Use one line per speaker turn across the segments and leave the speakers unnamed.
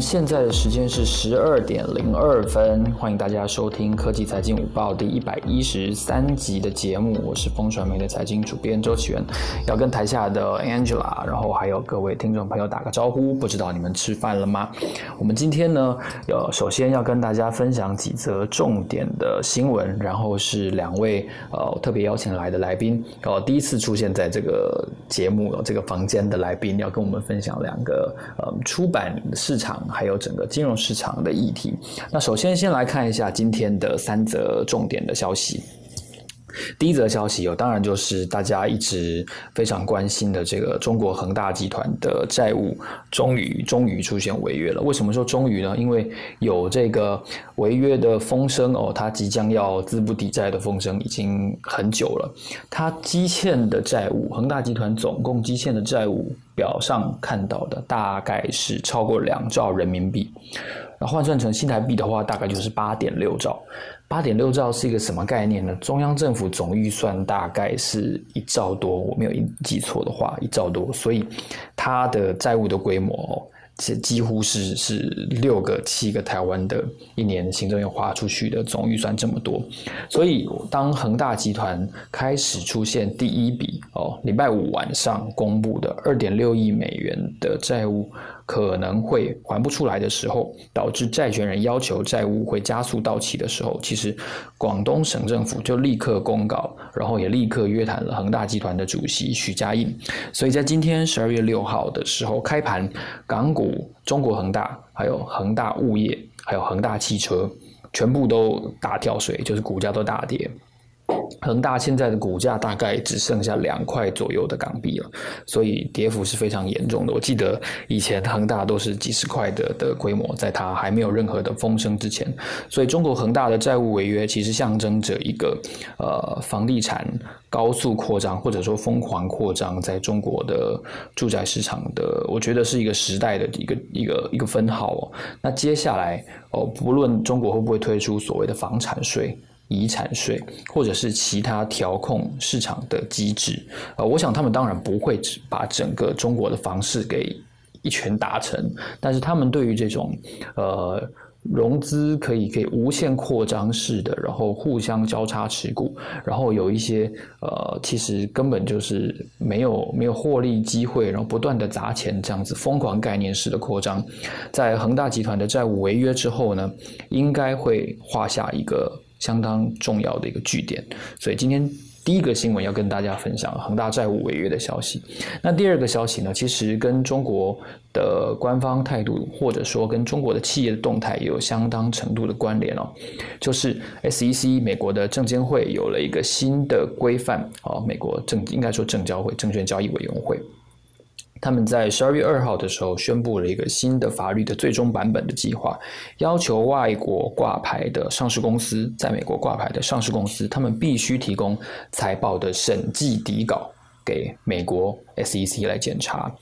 现在的时间是十二点零二分，欢迎大家收听科技财经午报第一百一十三集的节目，我是风传媒的财经主编周启源，要跟台下的 Angela，然后还有各位听众朋友打个招呼，不知道你们吃饭了吗？我们今天呢，要首先要跟大家分享几则重点的新闻，然后是两位呃特别邀请来的来宾，呃，第一次出现在这个节目这个房间的来宾，要跟我们分享两个呃出版市场。还有整个金融市场的议题。那首先先来看一下今天的三则重点的消息。第一则消息有，当然就是大家一直非常关心的这个中国恒大集团的债务终于终于出现违约了。为什么说终于呢？因为有这个违约的风声哦，它即将要资不抵债的风声已经很久了。它积欠的债务，恒大集团总共积欠的债务表上看到的大概是超过两兆人民币，那换算成新台币的话，大概就是八点六兆。八点六兆是一个什么概念呢？中央政府总预算大概是一兆多，我没有记错的话，一兆多，所以它的债务的规模，几几乎是是六个、七个台湾的一年行政院花出去的总预算这么多。所以当恒大集团开始出现第一笔哦，礼拜五晚上公布的二点六亿美元的债务。可能会还不出来的时候，导致债权人要求债务会加速到期的时候，其实广东省政府就立刻公告，然后也立刻约谈了恒大集团的主席许家印。所以在今天十二月六号的时候开盘，港股中国恒大、还有恒大物业、还有恒大汽车，全部都大跳水，就是股价都大跌。恒大现在的股价大概只剩下两块左右的港币了，所以跌幅是非常严重的。我记得以前恒大都是几十块的的规模，在它还没有任何的风声之前，所以中国恒大的债务违约其实象征着一个呃房地产高速扩张或者说疯狂扩张在中国的住宅市场的，我觉得是一个时代的一个一个一个分号哦。那接下来哦，不论中国会不会推出所谓的房产税。遗产税，或者是其他调控市场的机制，呃，我想他们当然不会把整个中国的房市给一拳打沉，但是他们对于这种呃融资可以可以无限扩张式的，然后互相交叉持股，然后有一些呃其实根本就是没有没有获利机会，然后不断的砸钱这样子疯狂概念式的扩张，在恒大集团的债务违约之后呢，应该会画下一个。相当重要的一个据点，所以今天第一个新闻要跟大家分享恒大债务违约的消息。那第二个消息呢，其实跟中国的官方态度，或者说跟中国的企业的动态也有相当程度的关联哦。就是 SEC 美国的证监会有了一个新的规范哦，美国证应该说证交会证券交易委员会。他们在十二月二号的时候宣布了一个新的法律的最终版本的计划，要求外国挂牌的上市公司，在美国挂牌的上市公司，他们必须提供财报的审计底稿给美国 SEC 来检查。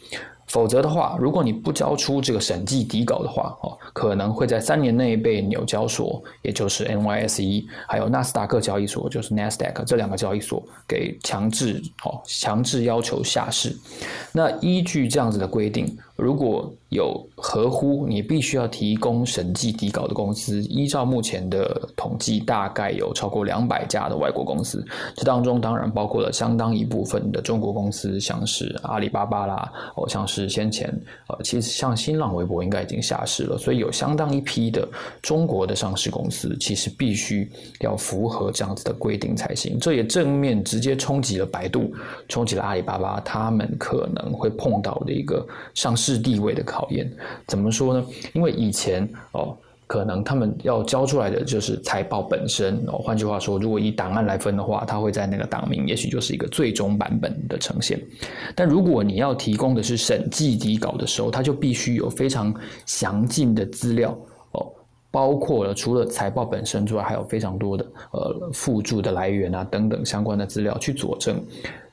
否则的话，如果你不交出这个审计底稿的话，哦，可能会在三年内被纽交所，也就是 NYSE，还有纳斯达克交易所，就是 Nasdaq 这两个交易所给强制，哦，强制要求下市。那依据这样子的规定。如果有合乎你必须要提供审计底稿的公司，依照目前的统计，大概有超过两百家的外国公司。这当中当然包括了相当一部分的中国公司，像是阿里巴巴啦，哦，像是先前呃，其实像新浪微博应该已经下市了，所以有相当一批的中国的上市公司，其实必须要符合这样子的规定才行。这也正面直接冲击了百度，冲击了阿里巴巴，他们可能会碰到的一个上市。市地位的考验怎么说呢？因为以前哦，可能他们要交出来的就是财报本身哦。换句话说，如果以档案来分的话，它会在那个档名，也许就是一个最终版本的呈现。但如果你要提供的是审计底稿的时候，它就必须有非常详尽的资料哦，包括了除了财报本身之外，还有非常多的呃附注的来源啊等等相关的资料去佐证。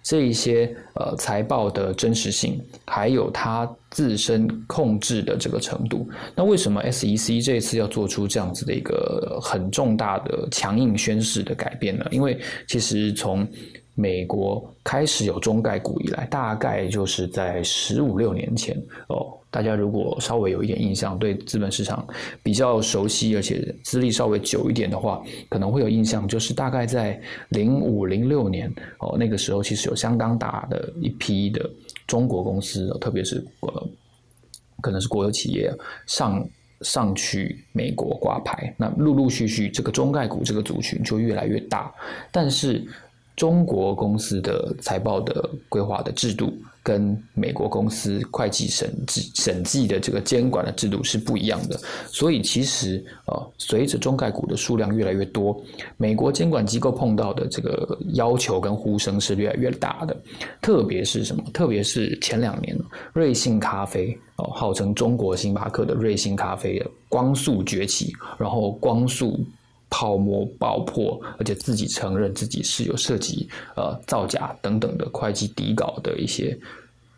这一些呃财报的真实性，还有它自身控制的这个程度，那为什么 SEC 这一次要做出这样子的一个很重大的强硬宣示的改变呢？因为其实从美国开始有中概股以来，大概就是在十五六年前哦。大家如果稍微有一点印象，对资本市场比较熟悉，而且资历稍微久一点的话，可能会有印象，就是大概在零五零六年哦，那个时候其实有相当大的一批的中国公司，特别是呃，可能是国有企业上。上去美国挂牌，那陆陆续续这个中概股这个族群就越来越大，但是中国公司的财报的规划的制度。跟美国公司会计审计审计的这个监管的制度是不一样的，所以其实呃，随着中概股的数量越来越多，美国监管机构碰到的这个要求跟呼声是越来越大的。特别是什么？特别是前两年，瑞幸咖啡哦，号称中国星巴克的瑞幸咖啡的光速崛起，然后光速。泡沫爆破，而且自己承认自己是有涉及呃造假等等的会计底稿的一些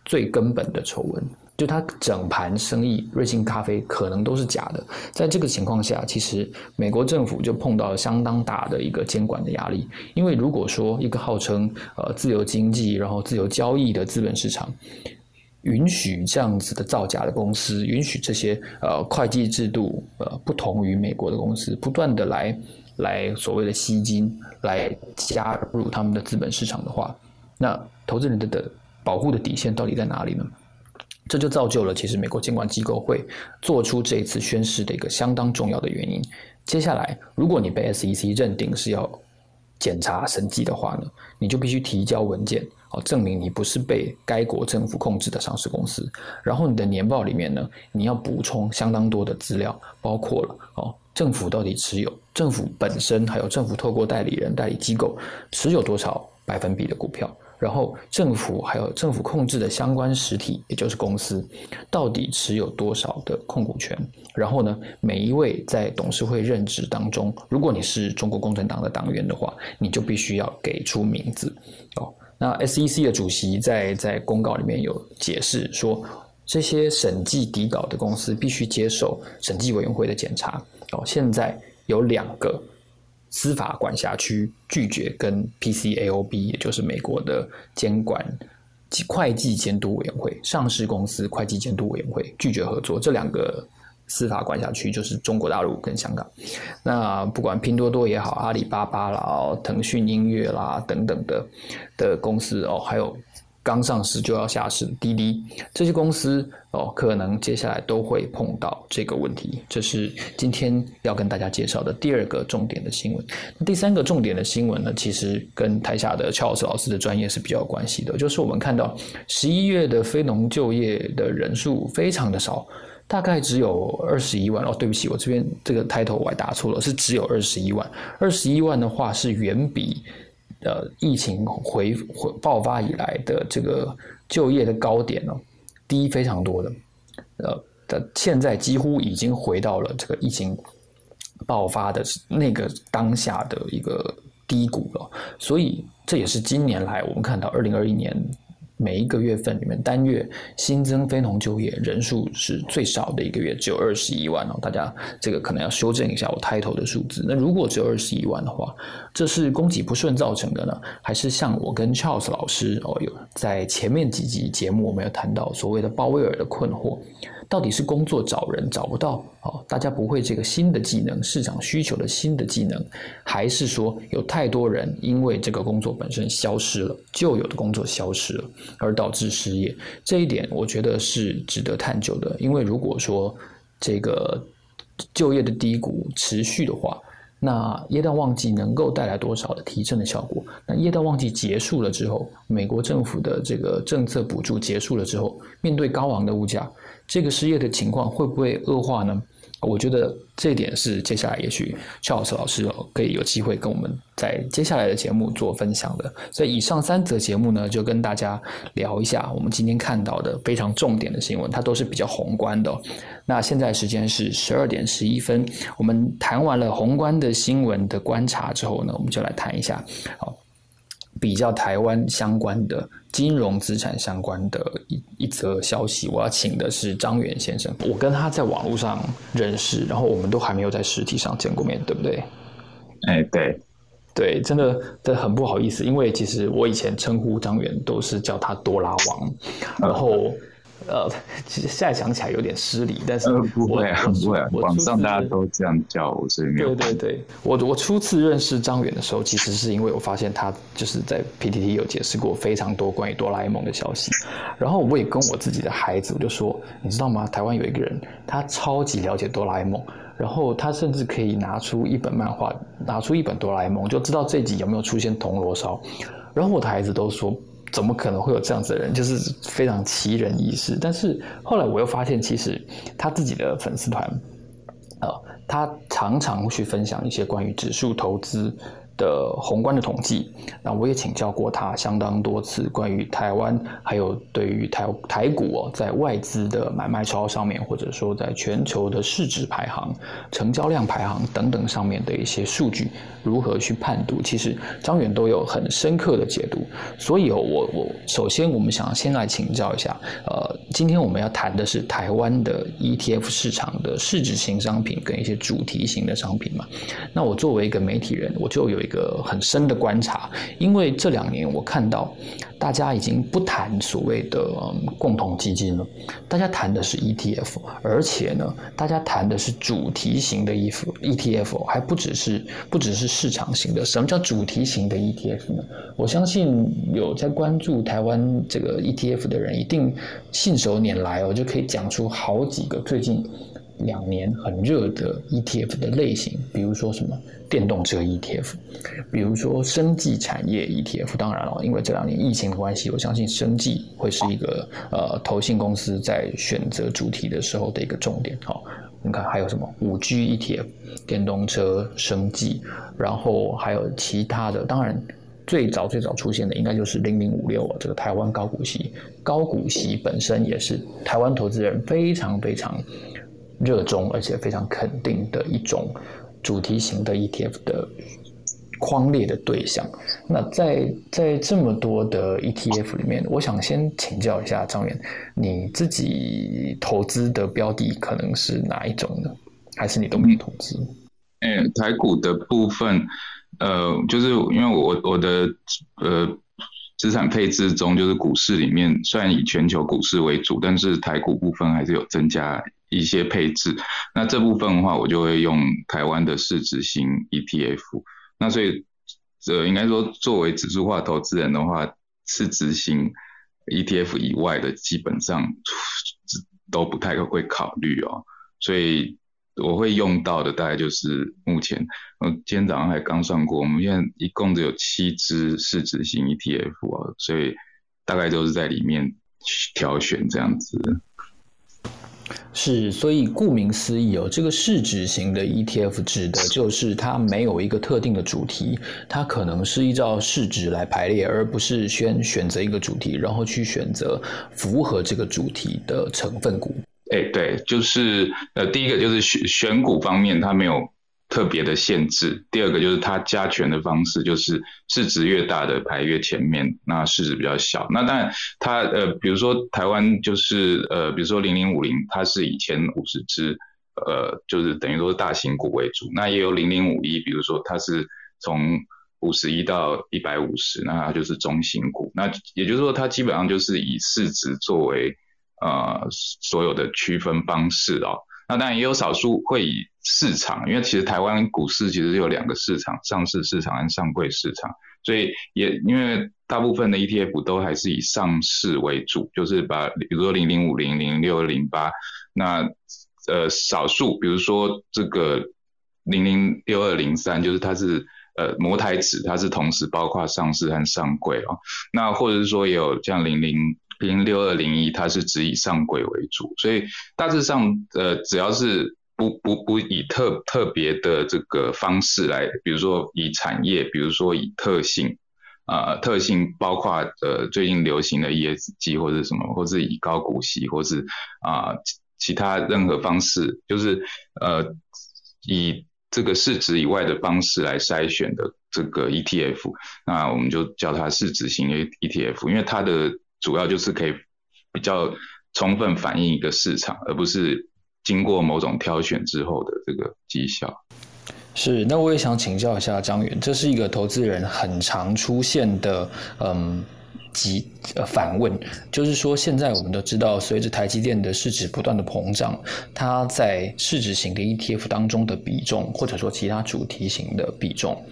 最根本的丑闻，就他整盘生意瑞幸咖啡可能都是假的。在这个情况下，其实美国政府就碰到了相当大的一个监管的压力，因为如果说一个号称呃自由经济然后自由交易的资本市场。允许这样子的造假的公司，允许这些呃会计制度呃不同于美国的公司，不断的来来所谓的吸金，来加入他们的资本市场的话，那投资人的的保护的底线到底在哪里呢？这就造就了其实美国监管机构会做出这一次宣誓的一个相当重要的原因。接下来，如果你被 SEC 认定是要检查审计的话呢，你就必须提交文件。哦，证明你不是被该国政府控制的上市公司。然后你的年报里面呢，你要补充相当多的资料，包括了哦，政府到底持有，政府本身还有政府透过代理人、代理机构持有多少百分比的股票。然后政府还有政府控制的相关实体，也就是公司，到底持有多少的控股权？然后呢，每一位在董事会任职当中，如果你是中国共产党的党员的话，你就必须要给出名字哦。那 SEC 的主席在在公告里面有解释说，这些审计底稿的公司必须接受审计委员会的检查。哦，现在有两个司法管辖区拒绝跟 PCAOB，也就是美国的监管会计监督委员会、上市公司会计监督委员会拒绝合作。这两个。司法管辖区就是中国大陆跟香港，那不管拼多多也好，阿里巴巴啦、腾讯音乐啦等等的的公司哦，还有刚上市就要下市的滴滴，这些公司哦，可能接下来都会碰到这个问题。这是今天要跟大家介绍的第二个重点的新闻。第三个重点的新闻呢，其实跟台下的乔老师老师的专业是比较有关系的，就是我们看到十一月的非农就业的人数非常的少。大概只有二十一万哦，对不起，我这边这个 title 我还打错了，是只有二十一万。二十一万的话是远比呃疫情回回爆发以来的这个就业的高点哦低非常多的，呃，的现在几乎已经回到了这个疫情爆发的那个当下的一个低谷了，所以这也是今年来我们看到二零二一年。每一个月份里面，单月新增非农就业人数是最少的一个月，只有二十一万哦。大家这个可能要修正一下我 title 的数字。那如果只有二十一万的话，这是供给不顺造成的呢，还是像我跟 Charles 老师哦有在前面几集节目我们有谈到所谓的鲍威尔的困惑？到底是工作找人找不到啊？大家不会这个新的技能，市场需求的新的技能，还是说有太多人因为这个工作本身消失了，旧有的工作消失了，而导致失业？这一点我觉得是值得探究的。因为如果说这个就业的低谷持续的话，那耶诞旺季能够带来多少的提振的效果？那耶诞旺季结束了之后，美国政府的这个政策补助结束了之后，面对高昂的物价。这个失业的情况会不会恶化呢？我觉得这点是接下来也许肖老师老师可以有机会跟我们在接下来的节目做分享的。所以以上三则节目呢，就跟大家聊一下我们今天看到的非常重点的新闻，它都是比较宏观的。那现在时间是十二点十一分，我们谈完了宏观的新闻的观察之后呢，我们就来谈一下好。比较台湾相关的金融资产相关的一一则消息，我要请的是张元先生。我跟他在网络上认识，然后我们都还没有在实体上见过面，对不对？
哎，对，
对，真的，的很不好意思，因为其实我以前称呼张远都是叫他多拉王，然后呃，其实现在想起来有点失礼，但是
不会啊，不会啊，网上大家都这样叫我，所以没有。
对对对，我我初次认识张远的时候，其实是因为我发现他就是在 PTT 有解释过非常多关于哆啦 A 梦的消息，然后我也跟我自己的孩子我就说，你知道吗？台湾有一个人，他超级了解哆啦 A 梦，然后他甚至可以拿出一本漫画，拿出一本哆啦 A 梦，就知道这集有没有出现铜锣烧，然后我的孩子都说。怎么可能会有这样子的人？就是非常奇人异事。但是后来我又发现，其实他自己的粉丝团，啊，他常常去分享一些关于指数投资。的宏观的统计，那我也请教过他相当多次关于台湾，还有对于台台股哦，在外资的买卖超上面，或者说在全球的市值排行、成交量排行等等上面的一些数据，如何去判读？其实张远都有很深刻的解读。所以哦，我我首先我们想先来请教一下，呃，今天我们要谈的是台湾的 ETF 市场的市值型商品跟一些主题型的商品嘛？那我作为一个媒体人，我就有。一个很深的观察，因为这两年我看到大家已经不谈所谓的共同基金了，大家谈的是 ETF，而且呢，大家谈的是主题型的 ETF，还不只是不只是市场型的。什么叫主题型的 ETF 呢？我相信有在关注台湾这个 ETF 的人，一定信手拈来哦，就可以讲出好几个最近。两年很热的 ETF 的类型，比如说什么电动车 ETF，比如说生技产业 ETF。当然了，因为这两年疫情的关系，我相信生技会是一个呃投信公司在选择主题的时候的一个重点。好，你看还有什么五 G ETF、电动车、生技，然后还有其他的。当然，最早最早出现的应该就是零零五六这个台湾高股息。高股息本身也是台湾投资人非常非常。热衷而且非常肯定的一种主题型的 ETF 的框列的对象。那在在这么多的 ETF 里面，我想先请教一下张远，你自己投资的标的可能是哪一种呢？还是你都没投资？
哎，台股的部分，呃，就是因为我我的呃资产配置中，就是股市里面虽然以全球股市为主，但是台股部分还是有增加。一些配置，那这部分的话，我就会用台湾的市值型 ETF。那所以，呃，应该说，作为指数化投资人的话，市值型 ETF 以外的，基本上都不太会考虑哦。所以，我会用到的大概就是目前，我今天早上还刚算过，我们现在一共只有七只市值型 ETF 啊，所以大概都是在里面挑选这样子。
是，所以顾名思义哦，这个市值型的 ETF 指的就是它没有一个特定的主题，它可能是依照市值来排列，而不是先选择一个主题，然后去选择符合这个主题的成分股。
哎，对，就是呃，第一个就是选选股方面，它没有。特别的限制。第二个就是它加权的方式，就是市值越大的排越前面，那市值比较小。那当然，它呃，比如说台湾就是呃，比如说零零五零，它是以前五十只，呃，就是等于说是大型股为主。那也有零零五一，比如说它是从五十一到一百五十，那它就是中型股。那也就是说，它基本上就是以市值作为呃所有的区分方式哦。那当然也有少数会以市场，因为其实台湾股市其实有两个市场，上市市场和上柜市场，所以也因为大部分的 ETF 都还是以上市为主，就是把比如说零零五零零六零八，那呃少数比如说这个零零六二零三，就是它是呃摩台指，它是同时包括上市和上柜哦，那或者是说也有像零零。零六二零一，它是只以上柜为主，所以大致上，呃，只要是不不不以特特别的这个方式来，比如说以产业，比如说以特性，呃，特性包括呃最近流行的 ESG 或者什么，或是以高股息，或是啊其他任何方式，就是呃以这个市值以外的方式来筛选的这个 ETF，那我们就叫它市值型的 ETF，因为它的主要就是可以比较充分反映一个市场，而不是经过某种挑选之后的这个绩效。
是，那我也想请教一下张远，这是一个投资人很常出现的，嗯，急呃反问，就是说现在我们都知道，随着台积电的市值不断的膨胀，它在市值型的 ETF 当中的比重，或者说其他主题型的比重，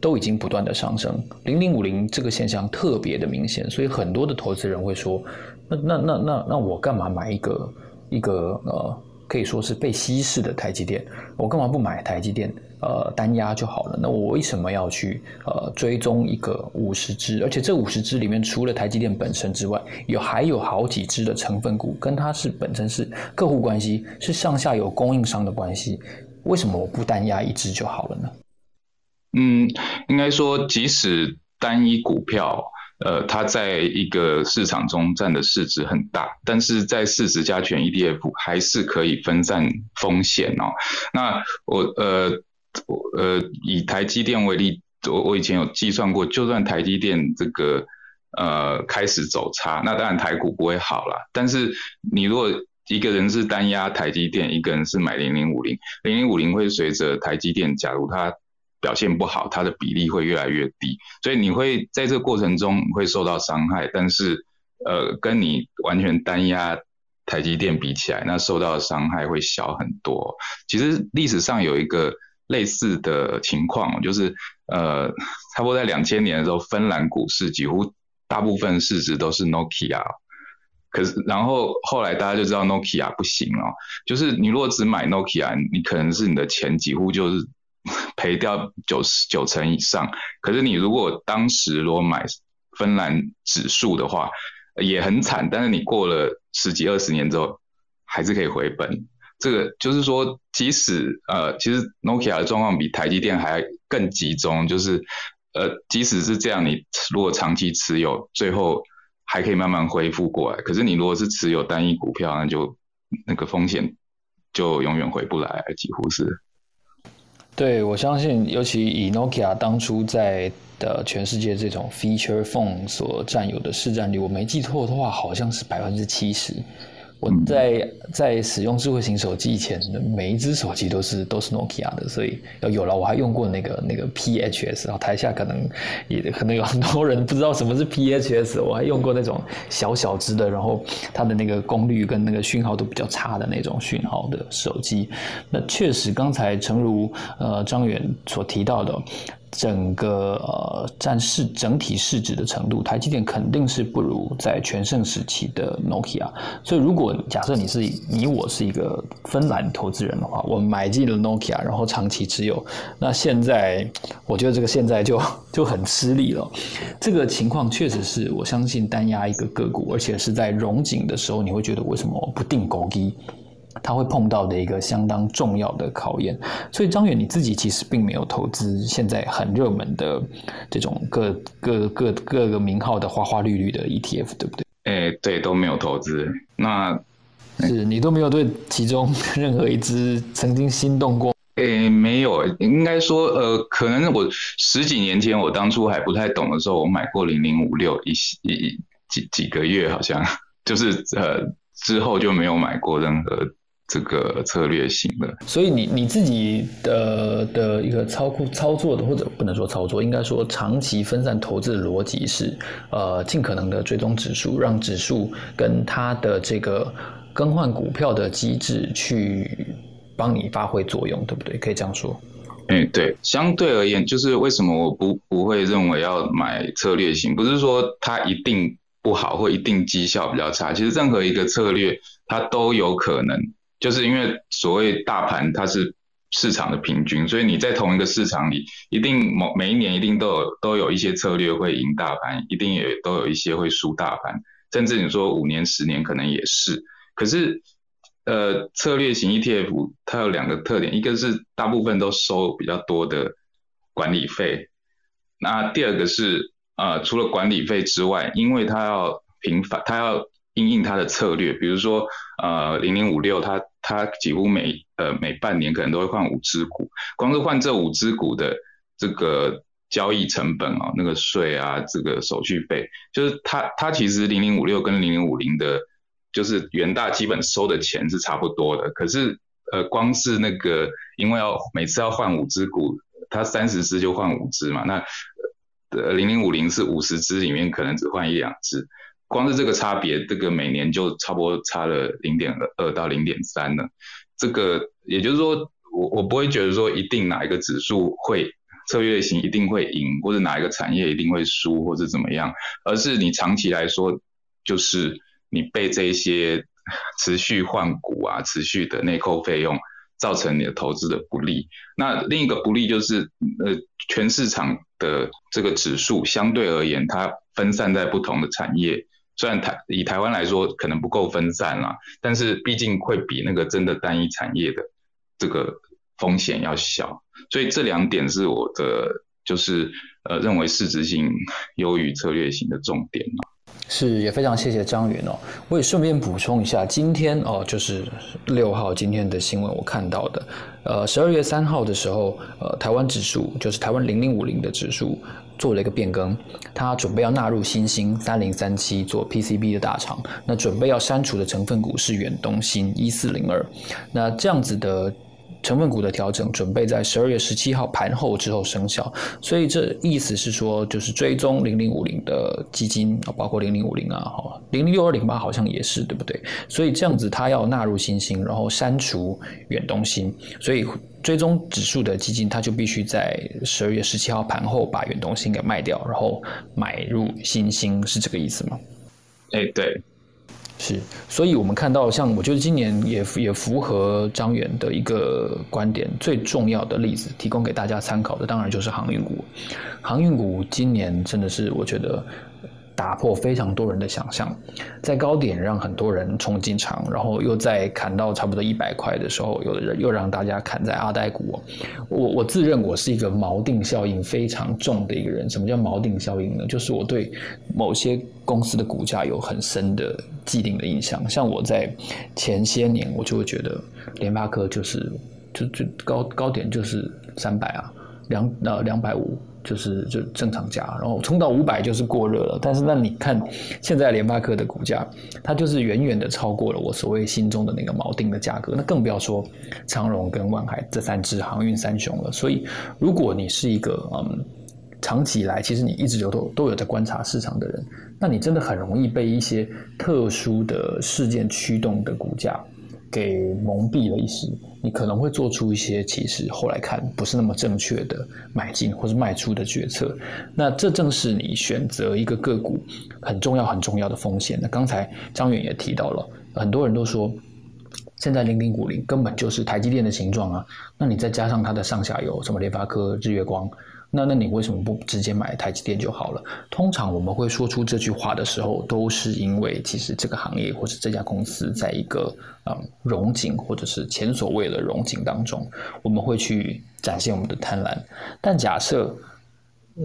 都已经不断的上升。零零五零这个现象特别的明显，所以很多的投资人会说，那那那那那我干嘛买一个一个呃？可以说是被稀释的台积电，我干嘛不买台积电？呃，单压就好了。那我为什么要去呃追踪一个五十只？而且这五十只里面，除了台积电本身之外，有还有好几只的成分股，跟它是本身是客户关系，是上下游供应商的关系。为什么我不单压一只就好了呢？
嗯，应该说，即使单一股票。呃，它在一个市场中占的市值很大，但是在市值加权 ETF 还是可以分散风险哦。那我呃呃以台积电为例，我我以前有计算过，就算台积电这个呃开始走差，那当然台股不会好了。但是你如果一个人是单压台积电，一个人是买零零五零，零零五零会随着台积电，假如它表现不好，它的比例会越来越低，所以你会在这个过程中会受到伤害。但是，呃，跟你完全单压台积电比起来，那受到的伤害会小很多。其实历史上有一个类似的情况，就是呃，差不多在两千年的时候，芬兰股市几乎大部分市值都是 Nokia，可是然后后来大家就知道 Nokia 不行哦，就是你如果只买 Nokia，你可能是你的钱几乎就是。赔掉九十九成以上，可是你如果当时如果买芬兰指数的话，也很惨。但是你过了十几二十年之后，还是可以回本。这个就是说，即使呃，其实 Nokia 的状况比台积电还更集中，就是呃，即使是这样，你如果长期持有，最后还可以慢慢恢复过来。可是你如果是持有单一股票，那就那个风险就永远回不来，几乎是。
对，我相信，尤其以 Nokia 当初在的全世界这种 feature phone 所占有的市占率，我没记错的话，好像是百分之七十。我在在使用智慧型手机以前，每一只手机都是都是 Nokia 的，所以有了我还用过那个那个 PHS，然后台下可能也可能有很多人不知道什么是 PHS，我还用过那种小小只的，然后它的那个功率跟那个讯号都比较差的那种讯号的手机。那确实，刚才诚如呃张远所提到的。整个呃占市整体市值的程度，台积电肯定是不如在全盛时期的 Nokia。所以，如果假设你是你我是一个芬兰投资人的话，我买进了 Nokia，然后长期持有，那现在我觉得这个现在就 就很吃力了。这个情况确实是我相信单压一个个股，而且是在融景的时候，你会觉得为什么不定高低？他会碰到的一个相当重要的考验，所以张远你自己其实并没有投资现在很热门的这种各各各各个名号的花花绿绿的 ETF，对不对？
哎，对，都没有投资。那
是你都没有对其中 任何一只曾经心动过？
哎，没有，应该说，呃，可能我十几年前我当初还不太懂的时候，我买过零零五六一一几几个月，好像就是呃之后就没有买过任何。这个策略型的，
所以你你自己的的一个操控操作的，或者不能说操作，应该说长期分散投资的逻辑是，呃，尽可能的追踪指数，让指数跟它的这个更换股票的机制去帮你发挥作用，对不对？可以这样说。
哎，对，相对而言，就是为什么我不不会认为要买策略型，不是说它一定不好或一定绩效比较差，其实任何一个策略它都有可能。就是因为所谓大盘它是市场的平均，所以你在同一个市场里，一定某每一年一定都有都有一些策略会赢大盘，一定也都有一些会输大盘，甚至你说五年十年可能也是。可是，呃，策略型 ETF 它有两个特点，一个是大部分都收比较多的管理费，那第二个是呃除了管理费之外，因为它要频繁，它要。应应它的策略，比如说，呃，零零五六，它它几乎每呃每半年可能都会换五只股，光是换这五只股的这个交易成本啊，那个税啊，这个手续费，就是它它其实零零五六跟零零五零的，就是元大基本收的钱是差不多的，可是呃，光是那个因为要每次要换五只股，它三十只就换五只嘛，那呃零零五零是五十只里面可能只换一两只，光是这个差别，这个每年就差不多差了零点二到零点三了。这个也就是说，我我不会觉得说一定哪一个指数会策略型一定会赢，或者哪一个产业一定会输，或者怎么样，而是你长期来说，就是你被这些持续换股啊、持续的内扣费用。造成你的投资的不利。那另一个不利就是，呃，全市场的这个指数相对而言，它分散在不同的产业。虽然台以台湾来说可能不够分散啦，但是毕竟会比那个真的单一产业的这个风险要小。所以这两点是我的就是呃认为市值性优于策略型的重点。
是，也非常谢谢张云哦。我也顺便补充一下，今天哦，就是六号今天的新闻，我看到的，呃，十二月三号的时候，呃，台湾指数就是台湾零零五零的指数做了一个变更，它准备要纳入新兴三零三七做 PCB 的大厂，那准备要删除的成分股是远东新一四零二，那这样子的。成分股的调整准备在十二月十七号盘后之后生效，所以这意思是说，就是追踪零零五零的基金，包括零零五零啊，哈，零零六二零八好像也是，对不对？所以这样子，它要纳入新兴，然后删除远东新，所以追踪指数的基金，它就必须在十二月十七号盘后把远东新给卖掉，然后买入新兴，是这个意思吗？
哎，对。
是，所以我们看到，像我觉得今年也也符合张远的一个观点，最重要的例子提供给大家参考的，当然就是航运股。航运股今年真的是我觉得。打破非常多人的想象，在高点让很多人冲进场，然后又在砍到差不多一百块的时候，有的人又让大家砍在阿呆股。我我自认我是一个锚定效应非常重的一个人。什么叫锚定效应呢？就是我对某些公司的股价有很深的既定的印象。像我在前些年，我就会觉得联发科就是就就高高点就是三百啊，两呃两百五。就是就正常价，然后冲到五百就是过热了。但是那你看现在联发科的股价，它就是远远的超过了我所谓心中的那个锚定的价格。那更不要说长荣跟万海这三只航运三雄了。所以如果你是一个嗯长期以来其实你一直有都都有在观察市场的人，那你真的很容易被一些特殊的事件驱动的股价。给蒙蔽了一时，你可能会做出一些其实后来看不是那么正确的买进或是卖出的决策。那这正是你选择一个个股很重要很重要的风险。那刚才张远也提到了，很多人都说现在零零五零根本就是台积电的形状啊。那你再加上它的上下游，什么联发科、日月光。那那你为什么不直接买台积电就好了？通常我们会说出这句话的时候，都是因为其实这个行业或者这家公司在一个嗯融景或者是前所未的融景当中，我们会去展现我们的贪婪。但假设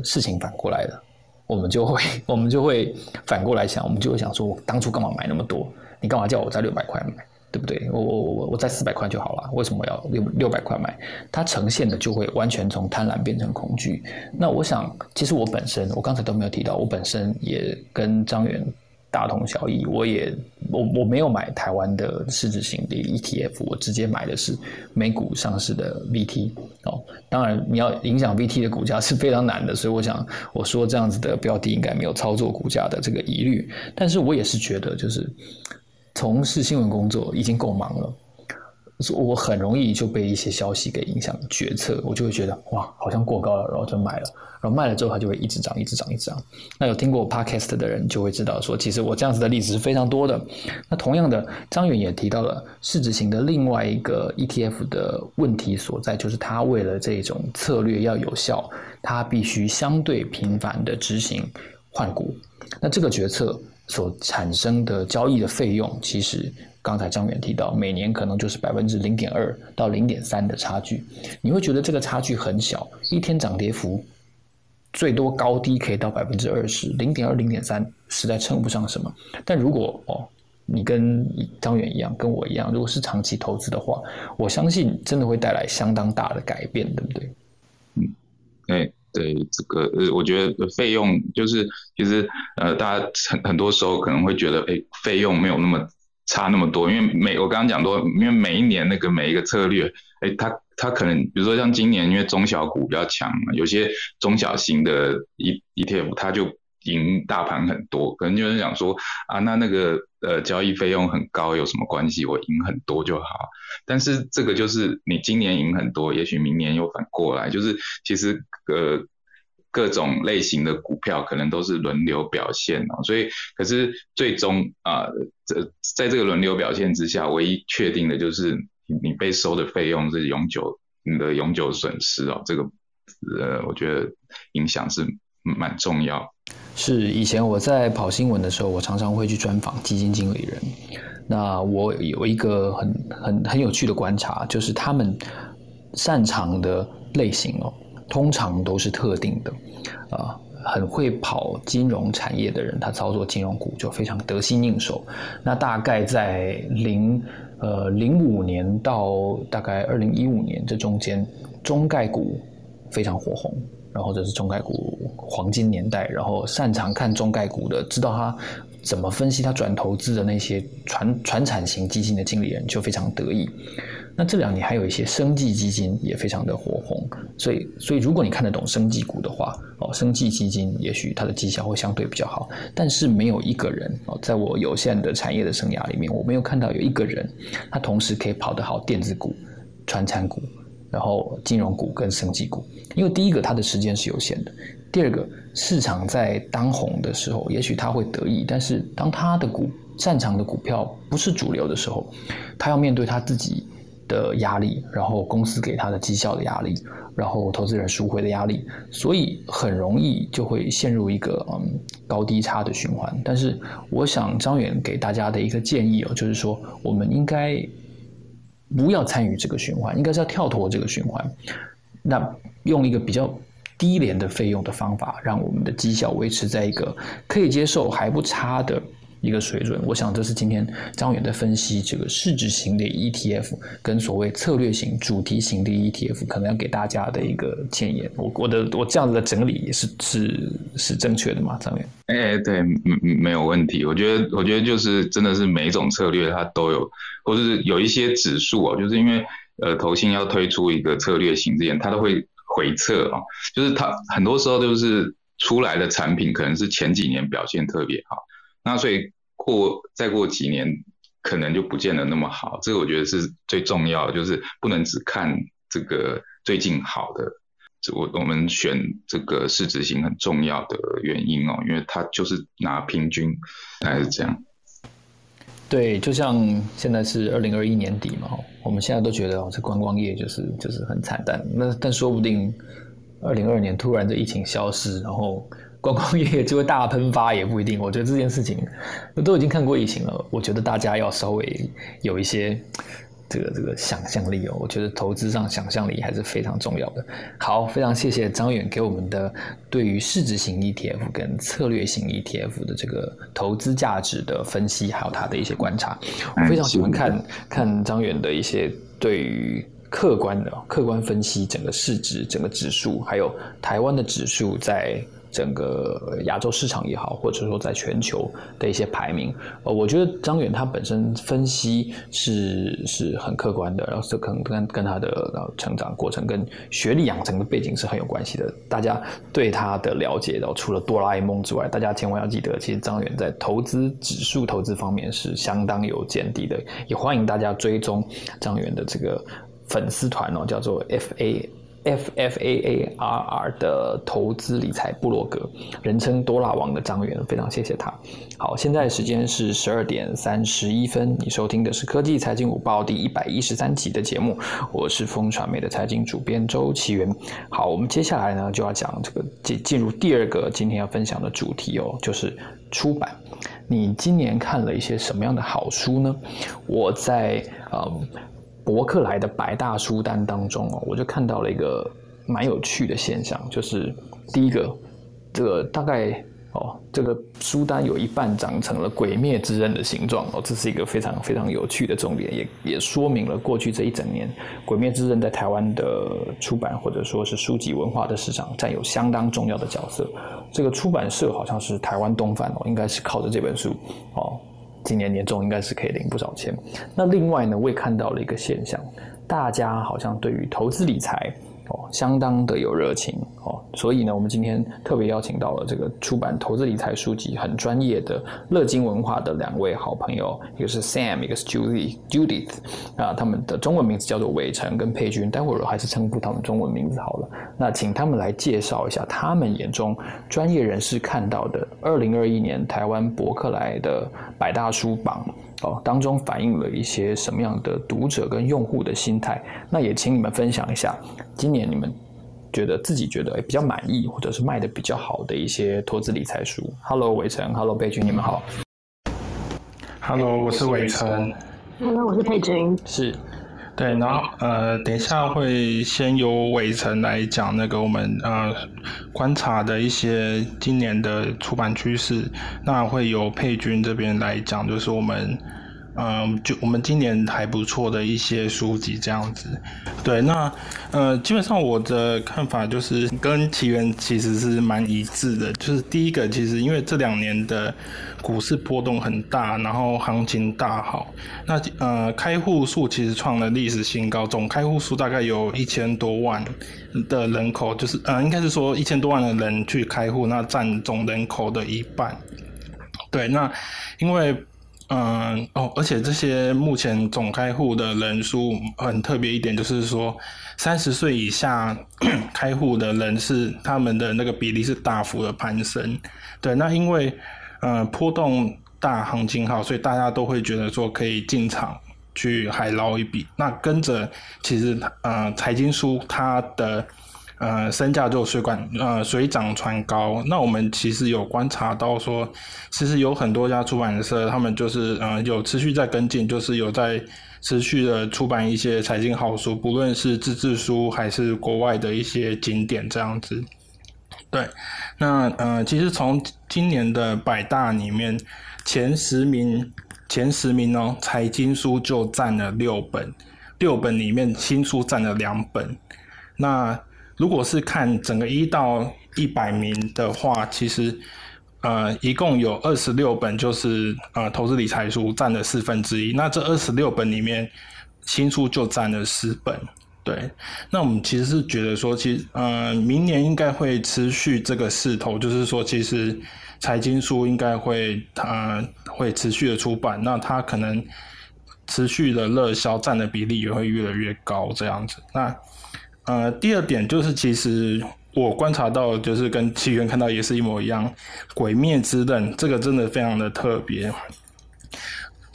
事情反过来了，我们就会我们就会反过来想，我们就会想说，我当初干嘛买那么多？你干嘛叫我在六百块买？对不对？我我我我我在四百块就好了，为什么要六六百块买？它呈现的就会完全从贪婪变成恐惧。那我想，其实我本身，我刚才都没有提到，我本身也跟张元大同小异。我也我我没有买台湾的市值型的 ETF，我直接买的是美股上市的 VT。哦，当然你要影响 VT 的股价是非常难的，所以我想我说这样子的标的应该没有操作股价的这个疑虑。但是我也是觉得就是。从事新闻工作已经够忙了，我很容易就被一些消息给影响决策，我就会觉得哇，好像过高了，然后就卖了，然后卖了之后它就会一直涨，一直涨，一直涨。那有听过 podcast 的人就会知道，说其实我这样子的例子是非常多的。那同样的，张远也提到了市值型的另外一个 ETF 的问题所在，就是它为了这种策略要有效，它必须相对频繁的执行换股。那这个决策。所产生的交易的费用，其实刚才张远提到，每年可能就是百分之零点二到零点三的差距。你会觉得这个差距很小，一天涨跌幅最多高低可以到百分之二十，零点二、零点三实在称不上什么。但如果哦，你跟张远一样，跟我一样，如果是长期投资的话，我相信真的会带来相当大的改变，对不对？
嗯，哎。对这个呃，我觉得费用就是其实呃，大家很很多时候可能会觉得，哎，费用没有那么差那么多，因为每我刚刚讲多，因为每一年那个每一个策略，哎，它它可能比如说像今年因为中小股比较强嘛，有些中小型的 E ETF 它就赢大盘很多，可能就是想说啊，那那个呃交易费用很高有什么关系？我赢很多就好。但是这个就是你今年赢很多，也许明年又反过来，就是其实呃。各种类型的股票可能都是轮流表现哦，所以可是最终啊，这在这个轮流表现之下，唯一确定的就是你被收的费用是永久你的永久损失哦，这个呃，我觉得影响是蛮重要。
是以前我在跑新闻的时候，我常常会去专访基金经理人，那我有一个很很很有趣的观察，就是他们擅长的类型哦。通常都是特定的，啊，很会跑金融产业的人，他操作金融股就非常得心应手。那大概在零呃零五年到大概二零一五年这中间，中概股非常火红，然后这是中概股黄金年代，然后擅长看中概股的，知道他怎么分析他转投资的那些传传产型基金的经理人就非常得意。那这两年还有一些生技基金也非常的火红，所以所以如果你看得懂生技股的话，哦，生技基金也许它的绩效会相对比较好。但是没有一个人哦，在我有限的产业的生涯里面，我没有看到有一个人，他同时可以跑得好电子股、传产股，然后金融股跟生技股。因为第一个他的时间是有限的，第二个市场在当红的时候，也许他会得意，但是当他的股擅长的股票不是主流的时候，他要面对他自己。的压力，然后公司给他的绩效的压力，然后投资人赎回的压力，所以很容易就会陷入一个嗯高低差的循环。但是，我想张远给大家的一个建议哦，就是说我们应该不要参与这个循环，应该是要跳脱这个循环，那用一个比较低廉的费用的方法，让我们的绩效维持在一个可以接受还不差的。一个水准，我想这是今天张远在分析这个市值型的 ETF 跟所谓策略型、主题型的 ETF，可能要给大家的一个建言。我我的我这样子的整理是是是正确的吗？张远？
哎，对，没没有问题。我觉得我觉得就是真的是每一种策略它都有，或者是有一些指数哦，就是因为呃投信要推出一个策略型之前，它都会回测啊，就是它很多时候就是出来的产品可能是前几年表现特别好。那所以过再过几年，可能就不见得那么好。这个我觉得是最重要的，就是不能只看这个最近好的。我我们选这个市值型很重要的原因哦，因为它就是拿平均还是这样。
对，就像现在是二零二一年底嘛，我们现在都觉得哦，这观光业就是就是很惨淡。那但说不定二零二年突然这疫情消失，然后。观光业就会大喷发也不一定，我觉得这件事情都已经看过疫情了，我觉得大家要稍微有一些这个这个想象力哦。我觉得投资上想象力还是非常重要的。好，非常谢谢张远给我们的对于市值型 ETF 跟策略型 ETF 的这个投资价值的分析，还有他的一些观察。我非常喜欢看看张远的一些对于客观的客观分析整个市值、整个指数，还有台湾的指数在。整个亚洲市场也好，或者说在全球的一些排名，呃，我觉得张远他本身分析是是很客观的，然后这可能跟跟他的成长过程、跟学历养成的背景是很有关系的。大家对他的了解，然后除了哆啦 A 梦之外，大家千万要记得，其实张远在投资指数投资方面是相当有见地的。也欢迎大家追踪张远的这个粉丝团哦，叫做 FA。F F A A R R 的投资理财部落格，人称多拉王的张元，非常谢谢他。好，现在时间是十二点三十一分，你收听的是科技财经午报第一百一十三集的节目，我是风传媒的财经主编周奇源。好，我们接下来呢就要讲这个进进入第二个今天要分享的主题哦，就是出版。你今年看了一些什么样的好书呢？我在嗯。博客来的百大书单当中哦，我就看到了一个蛮有趣的现象，就是第一个，这个大概哦，这个书单有一半长成了《鬼灭之刃》的形状哦，这是一个非常非常有趣的重点，也也说明了过去这一整年，《鬼灭之刃》在台湾的出版或者说是书籍文化的市场占有相当重要的角色。这个出版社好像是台湾东贩哦，应该是靠着这本书哦。今年年终应该是可以领不少钱。那另外呢，我也看到了一个现象，大家好像对于投资理财。哦，相当的有热情哦，所以呢，我们今天特别邀请到了这个出版投资理财书籍很专业的乐金文化的两位好朋友，一个是 Sam，一个是 Judy Judith 啊，他们的中文名字叫做伟成跟佩君，待会儿我还是称呼他们中文名字好了。那请他们来介绍一下他们眼中专业人士看到的二零二一年台湾博客来的百大书榜。哦，当中反映了一些什么样的读者跟用户的心态？那也请你们分享一下，今年你们觉得自己觉得比较满意，或者是卖的比较好的一些投资理财书。Hello，伟成，Hello，佩君，你们好。
Hello，我是伟成。
Hello，我是佩君。
是。
对，然后呃，等一下会先由伟成来讲那个我们呃观察的一些今年的出版趋势，那会由佩君这边来讲，就是我们。嗯，就我们今年还不错的一些书籍这样子，对，那呃，基本上我的看法就是跟起源其实是蛮一致的，就是第一个，其实因为这两年的股市波动很大，然后行情大好，那呃，开户数其实创了历史新高，总开户数大概有一千多万的人口，就是呃，应该是说一千多万的人去开户，那占总人口的一半，对，那因为。嗯哦，而且这些目前总开户的人数很特别一点，就是说三十岁以下 开户的人是他们的那个比例是大幅的攀升。对，那因为呃波动大，行情好，所以大家都会觉得说可以进场去海捞一笔。那跟着其实呃财经书它的。呃，身价就水管呃水涨船高。那我们其实有观察到说，其实有很多家出版社，他们就是呃有持续在跟进，就是有在持续的出版一些财经好书，不论是自制书还是国外的一些经典这样子。对，那呃其实从今年的百大里面前十名前十名哦，财经书就占了六本，六本里面新书占了两本，那。如果是看整个一到一百名的话，其实呃一共有二十六本，就是呃投资理财书占了四分之一。那这二十六本里面，新书就占了十本。对，那我们其实是觉得说，其实呃明年应该会持续这个势头，就是说其实财经书应该会呃会持续的出版，那它可能持续的热销占的比例也会越来越高这样子。那呃，第二点就是，其实我观察到，就是跟起源看到也是一模一样，《鬼灭之刃》这个真的非常的特别，《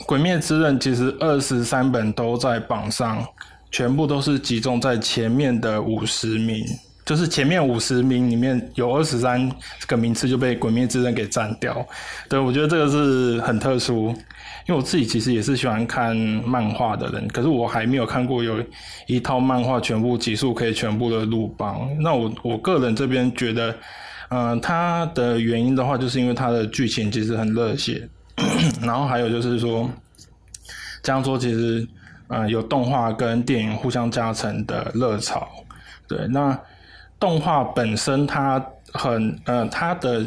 鬼灭之刃》其实二十三本都在榜上，全部都是集中在前面的五十名，就是前面五十名里面有二十三个名次就被《鬼灭之刃》给占掉，对我觉得这个是很特殊。因为我自己其实也是喜欢看漫画的人，可是我还没有看过有一套漫画全部集数可以全部的入榜。那我我个人这边觉得，嗯，它的原因的话，就是因为它的剧情其实很热血，然后还有就是说，这样说其实，嗯，有动画跟电影互相加成的热潮。对，那动画本身它很，呃，它的，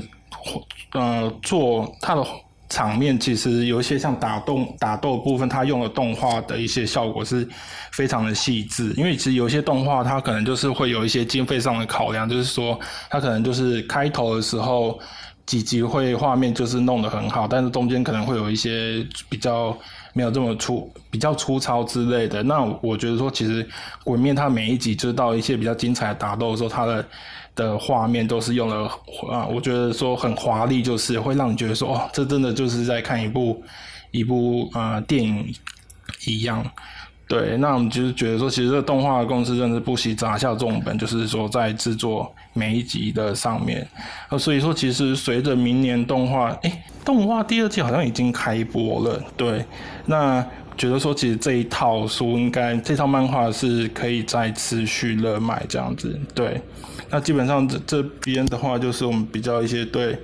呃，做它的。场面其实有一些像打斗打斗部分，它用了动画的一些效果是非常的细致。因为其实有些动画它可能就是会有一些经费上的考量，就是说它可能就是开头的时候几集会画面就是弄得很好，但是中间可能会有一些比较没有这么粗、比较粗糙之类的。那我觉得说，其实《鬼面》它每一集就是到一些比较精彩的打斗的时候，它的。的画面都是用了啊，我觉得说很华丽，就是会让你觉得说哦，这真的就是在看一部一部啊电影一样。对，那我们就是觉得说，其实这动画公司真的是不惜砸下重本，就是说在制作每一集的上面。呃，所以说其实随着明年动画，哎，动画第二季好像已经开播了。对，那觉得说其实这一套书应该这套漫画是可以再持续热卖这样子。对。那基本上这这边的话，就是我们比较一些对，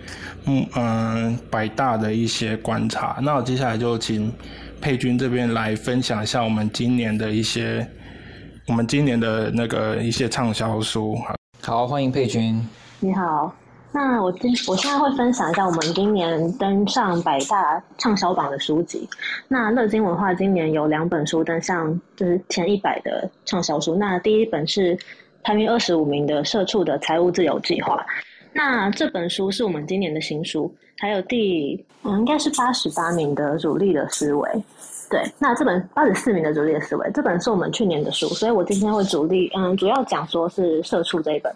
嗯嗯百大的一些观察。那我接下来就请佩君这边来分享一下我们今年的一些，我们今年的那个一些畅销书。
好，欢迎佩君。
你好，那我今我现在会分享一下我们今年登上百大畅销榜的书籍。那乐金文化今年有两本书登上就是前一百的畅销书。那第一本是排名二十五名的《社畜的财务自由计划》。那这本书是我们今年的新书。还有第嗯应该是八十八名的《主力的思维》。对，那这本八十四名的《主力的思维》这本是我们去年的书，所以我今天会主力嗯主要讲说是《社畜》这一本。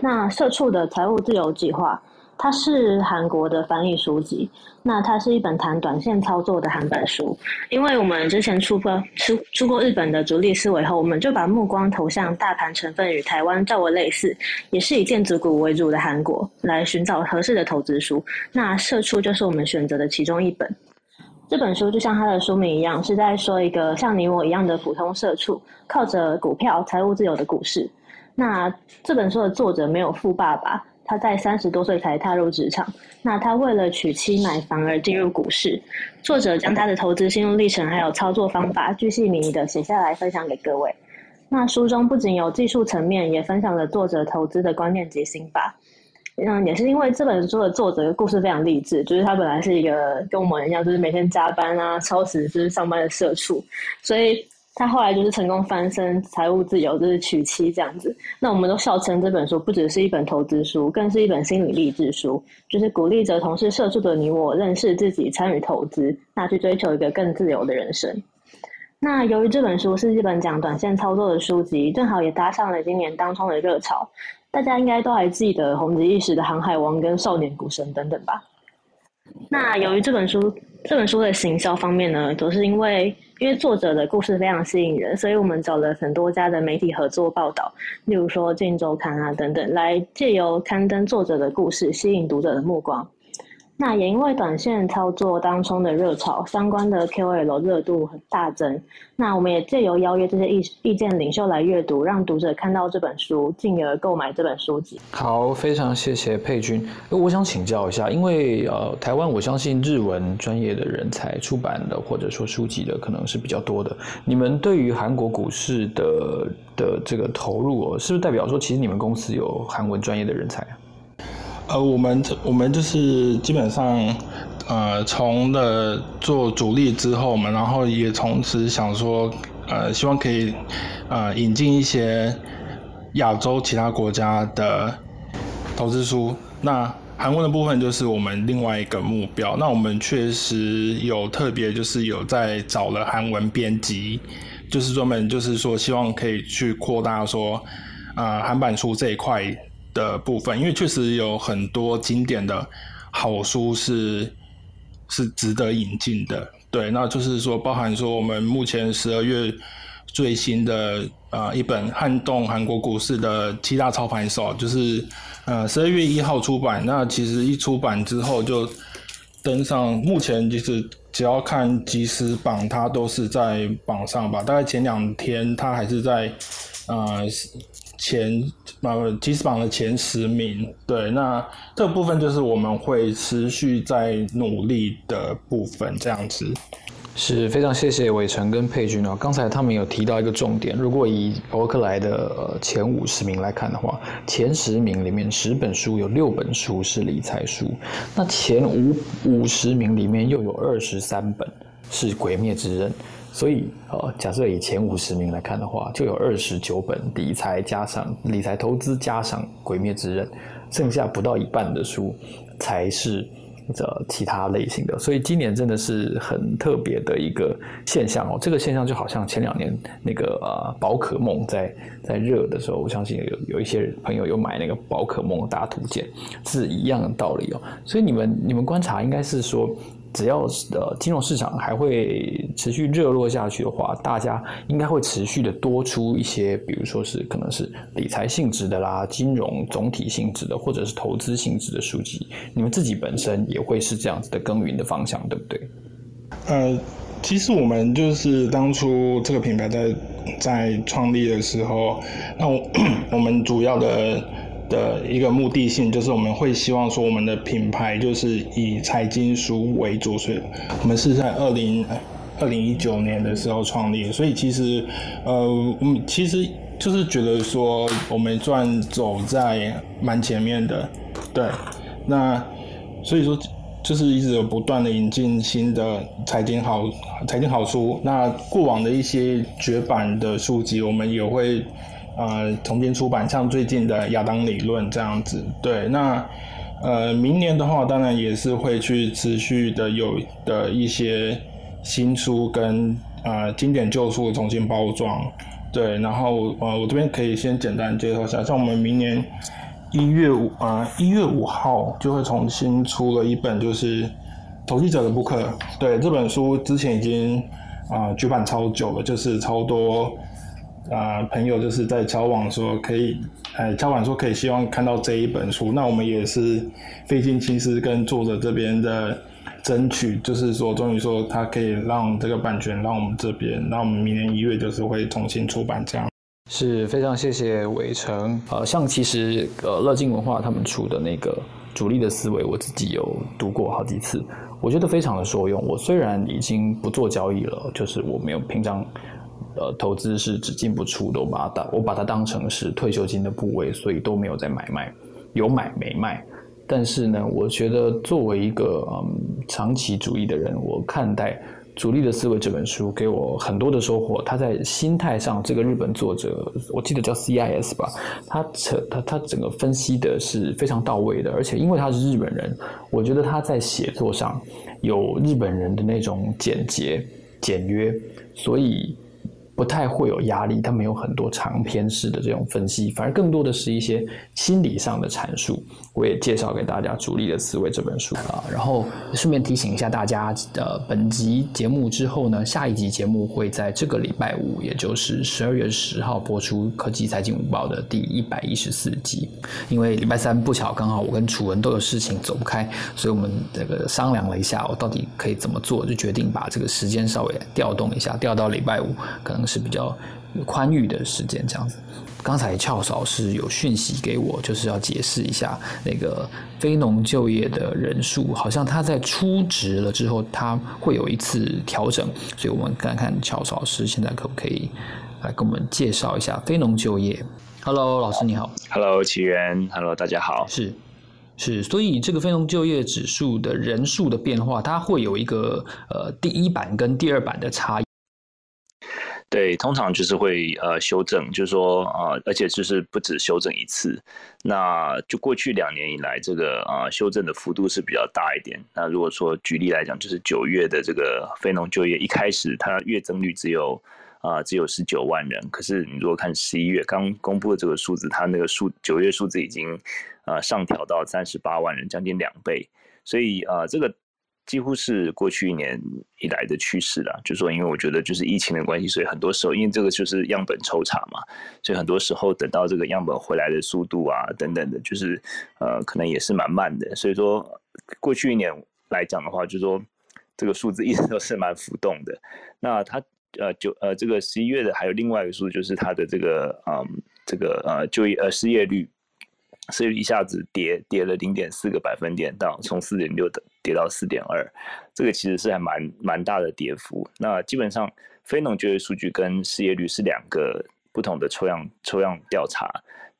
那《社畜的财务自由计划》，它是韩国的翻译书籍。那它是一本谈短线操作的韩版书。因为我们之前出过出出过日本的主力思维后，我们就把目光投向大盘成分与台湾较为类似，也是以电子股为主的韩国，来寻找合适的投资书。那《社畜》就是我们选择的其中一本。这本书就像它的书名一样，是在说一个像你我一样的普通社畜，靠着股票财务自由的故事。那这本书的作者没有富爸爸，他在三十多岁才踏入职场。那他为了娶妻买房而进入股市。作者将他的投资心路历程还有操作方法，巨细靡遗的写下来分享给各位。那书中不仅有技术层面，也分享了作者投资的观念及心法。嗯，也是因为这本书的作者故事非常励志，就是他本来是一个跟我们一样，就是每天加班啊、超时就是上班的社畜，所以。他后来就是成功翻身，财务自由，就是娶妻这样子。那我们都笑称这本书不只是一本投资书，更是一本心理励志书，就是鼓励着同是社畜的你我认识自己，参与投资，那去追求一个更自由的人生。那由于这本书是一本讲短线操作的书籍，正好也搭上了今年当中的热潮，大家应该都还记得红极一时的航海王跟少年股神等等吧？那由于这本书这本书的行销方面呢，都是因为。因为作者的故事非常吸引人，所以我们找了很多家的媒体合作报道，例如说《镜周刊》啊等等，来借由刊登作者的故事，吸引读者的目光。那也因为短线操作当中的热潮，相关的 KOL 热度很大增。那我们也借由邀约这些意意见领袖来阅读，让读者看到这本书，进而购买这本书籍。
好，非常谢谢佩君。我想请教一下，因为呃，台湾我相信日文专业的人才出版的或者说书籍的可能是比较多的。你们对于韩国股市的的这个投入，哦是不是代表说其实你们公司有韩文专业的人才？
呃，我们我们就是基本上，呃，从了做主力之后嘛，然后也同时想说，呃，希望可以呃引进一些亚洲其他国家的投资书。那韩文的部分就是我们另外一个目标。那我们确实有特别就是有在找了韩文编辑，就是专门就是说希望可以去扩大说，呃，韩版书这一块。的部分，因为确实有很多经典的好书是是值得引进的。对，那就是说，包含说我们目前十二月最新的呃一本撼动韩国股市的七大操盘手，就是呃十二月一号出版。那其实一出版之后就登上，目前就是只要看即时榜，它都是在榜上吧。大概前两天它还是在呃。前呃，吉斯榜的前十名，对，那这个部分就是我们会持续在努力的部分，这样子。
是非常谢谢伟成跟佩君哦，刚才他们有提到一个重点，如果以伯克莱的前五十名来看的话，前十名里面十本书有六本书是理财书，那前五五十名里面又有二十三本是《鬼灭之刃》。所以，呃，假设以前五十名来看的话，就有二十九本理财加上理财投资加上《鬼灭之刃》，剩下不到一半的书才是这其他类型的。所以今年真的是很特别的一个现象哦。这个现象就好像前两年那个呃宝可梦在在热的时候，我相信有有一些朋友有买那个宝可梦大图鉴，是一样的道理哦。所以你们你们观察应该是说。只要呃金融市场还会持续热络下去的话，大家应该会持续的多出一些，比如说是可能是理财性质的啦，金融总体性质的，或者是投资性质的书籍。你们自己本身也会是这样子的耕耘的方向，对不对？
呃，其实我们就是当初这个品牌在在创立的时候，那我 我们主要的。的一个目的性就是我们会希望说我们的品牌就是以财经书为主，所以我们是在二零二零一九年的时候创立，所以其实呃，我们，其实就是觉得说我们算走在蛮前面的，对，那所以说就是一直有不断的引进新的财经好财经好书，那过往的一些绝版的书籍，我们也会呃重新出版，像最近的亚当理论这样子，对，那呃明年的话，当然也是会去持续的有的一些新书跟呃经典旧书重新包装。对，然后呃，我这边可以先简单介绍一下，像我们明年一月五啊一月五号就会重新出了一本，就是《投机者的扑克》。对，这本书之前已经啊绝版超久了，就是超多啊朋友就是在交往说可以，哎交往说可以希望看到这一本书，那我们也是费尽心思跟作者这边的。争取就是说，终于说他可以让这个版权让我们这边，那我们明年一月就是会重新出版这样。
是非常谢谢伟成。呃，像其实呃乐金文化他们出的那个主力的思维，我自己有读过好几次，我觉得非常的受用。我虽然已经不做交易了，就是我没有平常呃投资是只进不出的，我把它当我把它当成是退休金的部位，所以都没有在买卖，有买没卖。但是呢，我觉得作为一个嗯长期主义的人，我看待《主力的思维》这本书给我很多的收获。他在心态上，这个日本作者，我记得叫 CIS 吧，他扯他他整个分析的是非常到位的，而且因为他是日本人，我觉得他在写作上有日本人的那种简洁简约，所以。不太会有压力，它没有很多长篇式的这种分析，反而更多的是一些心理上的阐述。我也介绍给大家《主力的思维》这本书啊，然后顺便提醒一下大家，呃，本集节目之后呢，下一集节目会在这个礼拜五，也就是十二月十号播出《科技财经午报》的第一百一十四集。因为礼拜三不巧刚好我跟楚文都有事情走不开，所以我们这个商量了一下，我到底可以怎么做，就决定把这个时间稍微调动一下，调到礼拜五，可能。是比较宽裕的时间，这样子。刚才俏嫂是有讯息给我，就是要解释一下那个非农就业的人数，好像他在初值了之后，他会有一次调整，所以我们看看俏嫂师现在可不可以来跟我们介绍一下非农就业。Hello，老师你好。
Hello，奇源。Hello，大家好。
是是，所以这个非农就业指数的人数的变化，它会有一个呃第一版跟第二版的差异。
对，通常就是会呃修正，就是说啊，而且就是不止修正一次。那就过去两年以来，这个啊修正的幅度是比较大一点。那如果说举例来讲，就是九月的这个非农就业，一开始它月增率只有啊只有十九万人，可是你如果看十一月刚公布的这个数字，它那个数九月数字已经啊上调到三十八万人，将近两倍。所以啊这个。几乎是过去一年以来的趋势了，就说因为我觉得就是疫情的关系，所以很多时候因为这个就是样本抽查嘛，所以很多时候等到这个样本回来的速度啊等等的，就是呃可能也是蛮慢的。所以说过去一年来讲的话，就说这个数字一直都是蛮浮动的。那它呃就呃这个十一月的还有另外一个数，就是它的这个嗯这个呃就业呃失业率。所以一下子跌跌了零点四个百分点，到从四点六的跌到四点二，这个其实是还蛮蛮大的跌幅。那基本上非农就业数据跟失业率是两个不同的抽样抽样调查。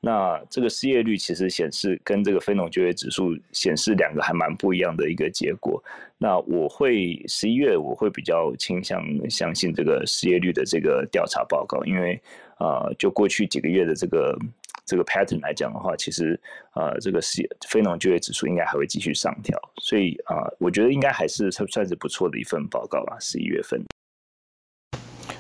那这个失业率其实显示跟这个非农就业指数显示两个还蛮不一样的一个结果。那我会十一月我会比较倾向相信这个失业率的这个调查报告，因为啊就过去几个月的这个。这个 pattern 来讲的话，其实呃，这个是非农就业指数应该还会继续上调，所以啊，我觉得应该还是算算是不错的一份报告吧。十一月份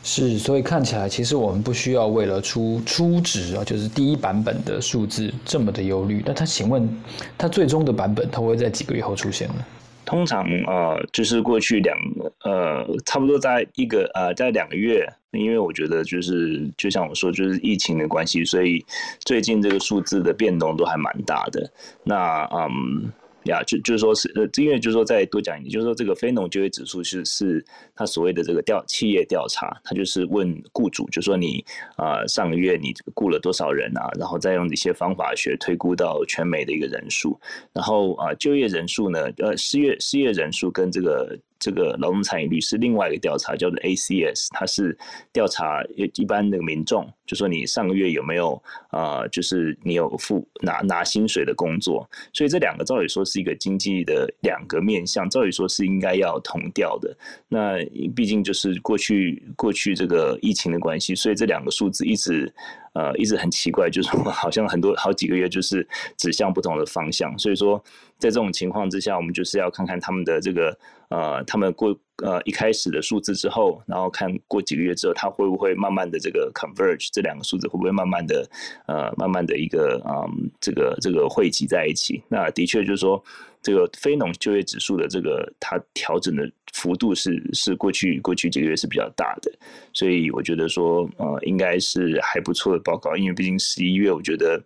是，所以看起来其实我们不需要为了出初值啊，就是第一版本的数字这么的忧虑。那他请问，他最终的版本它会在几个月后出现呢？
通常呃，就是过去两呃，差不多在一个呃，在两个月，因为我觉得就是就像我说，就是疫情的关系，所以最近这个数字的变动都还蛮大的。那嗯。呀，就就是说是呃，因为就是说再多讲一点，就是说这个非农就业指数是是它所谓的这个调企业调查，它就是问雇主，就说你啊上个月你雇了多少人啊，然后再用一些方法学推估到全美的一个人数，然后啊就业人数呢，呃失业失业人数跟这个这个劳动参与率是另外一个调查，叫做 ACS，它是调查一般的民众，就说你上个月有没有啊，就是你有付拿拿薪水的工作，所以这两个照理说是一个经济的两个面向，照理说是应该要同调的。那毕竟就是过去过去这个疫情的关系，所以这两个数字一直呃一直很奇怪，就是说好像很多好几个月就是指向不同的方向，所以说。在这种情况之下，我们就是要看看他们的这个呃，他们过呃一开始的数字之后，然后看过几个月之后，它会不会慢慢的这个 converge，这两个数字会不会慢慢的呃慢慢的一个嗯这个这个汇集在一起？那的确就是说，这个非农就业指数的这个它调整的幅度是是过去过去几个月是比较大的，所以我觉得说呃应该是还不错的报告，因为毕竟十一月我觉得。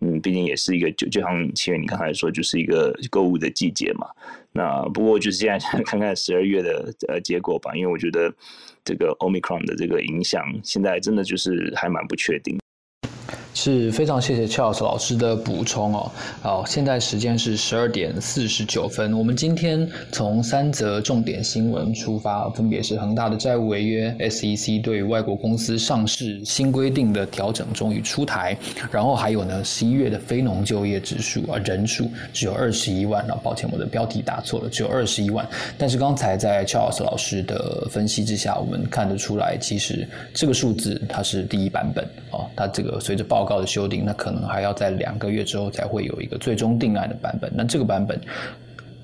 嗯，毕竟也是一个，就就像七月你刚才说，就是一个购物的季节嘛。那不过就是现在 看看十二月的呃结果吧，因为我觉得这个 Omicron 的这个影响，现在真的就是还蛮不确定。
是非常谢谢 Charles 老师的补充哦。好，现在时间是十二点四十九分。我们今天从三则重点新闻出发，分别是恒大的债务违约，SEC 对外国公司上市新规定的调整终于出台，然后还有呢，十一月的非农就业指数啊人数只有二十一万啊，抱歉，我的标题打错了，只有二十一万。但是刚才在 Charles 老师的分析之下，我们看得出来，其实这个数字它是第一版本哦，它这个随着报告的修订，那可能还要在两个月之后才会有一个最终定案的版本。那这个版本。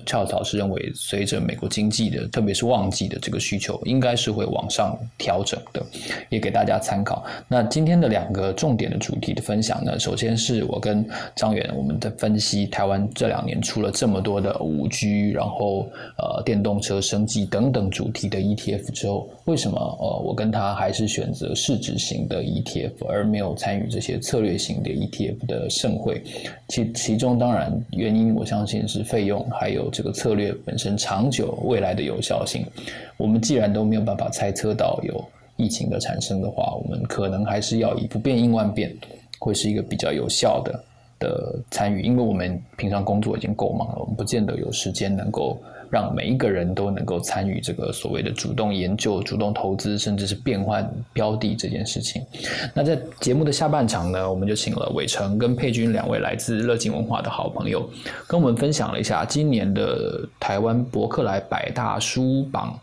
俏老师认为，随着美国经济的，特别是旺季的这个需求，应该是会往上调整的，也给大家参考。那今天的两个重点的主题的分享呢，首先是我跟张远我们的分析，台湾这两年出了这么多的五 G，然后呃电动车升级等等主题的 ETF 之后，为什么呃我跟他还是选择市值型的 ETF，而没有参与这些策略型的 ETF 的盛会？其其中当然原因，我相信是费用还有。这个策略本身长久未来的有效性，我们既然都没有办法猜测到有疫情的产生的话，我们可能还是要以不变应万变，会是一个比较有效的的参与，因为我们平常工作已经够忙了，我们不见得有时间能够。让每一个人都能够参与这个所谓的主动研究、主动投资，甚至是变换标的这件事情。那在节目的下半场呢，我们就请了伟成跟佩君两位来自乐金文化的好朋友，跟我们分享了一下今年的台湾博客来百大书榜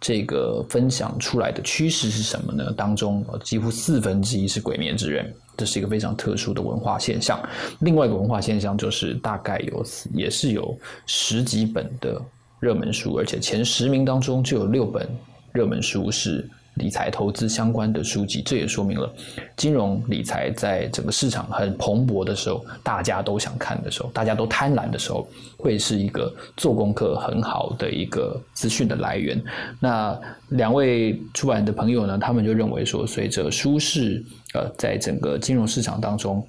这个分享出来的趋势是什么呢？当中几乎四分之一是《鬼灭之刃》，这是一个非常特殊的文化现象。另外一个文化现象就是大概有也是有十几本的。热门书，而且前十名当中就有六本热门书是理财投资相关的书籍，这也说明了金融理财在整个市场很蓬勃的时候，大家都想看的时候，大家都贪婪的时候，会是一个做功课很好的一个资讯的来源。那两位出版的朋友呢，他们就认为说，随着舒适呃，在整个金融市场当中。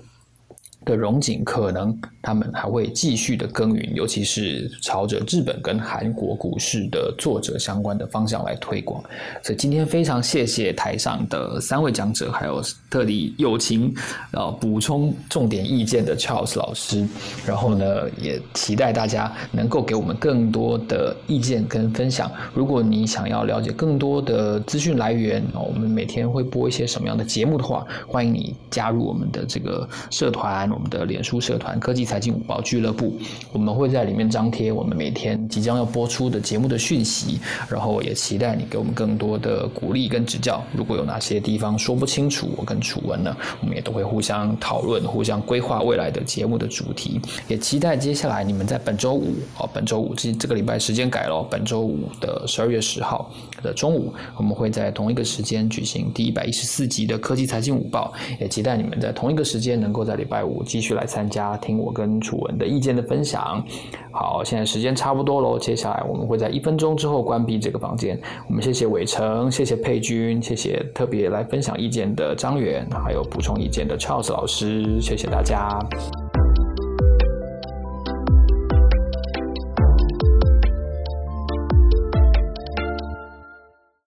的融景可能他们还会继续的耕耘，尤其是朝着日本跟韩国股市的作者相关的方向来推广。所以今天非常谢谢台上的三位讲者，还有特地友情呃补充重点意见的 Charles 老师。然后呢，也期待大家能够给我们更多的意见跟分享。如果你想要了解更多的资讯来源，我们每天会播一些什么样的节目的话，欢迎你加入我们的这个社团。我们的脸书社团科技财经五报俱乐部，我们会在里面张贴我们每天即将要播出的节目的讯息，然后也期待你给我们更多的鼓励跟指教。如果有哪些地方说不清楚，我跟楚文呢，我们也都会互相讨论，互相规划未来的节目的主题。也期待接下来你们在本周五哦，本周五这这个礼拜时间改了，本周五的十二月十号的中午，我们会在同一个时间举行第一百一十四集的科技财经五报。也期待你们在同一个时间能够在礼拜五。继续来参加听我跟楚文的意见的分享。好，现在时间差不多喽，接下来我们会在一分钟之后关闭这个房间。我们谢谢伟成，谢谢佩君，谢谢特别来分享意见的张远，还有补充意见的 Charles 老师，谢谢大家。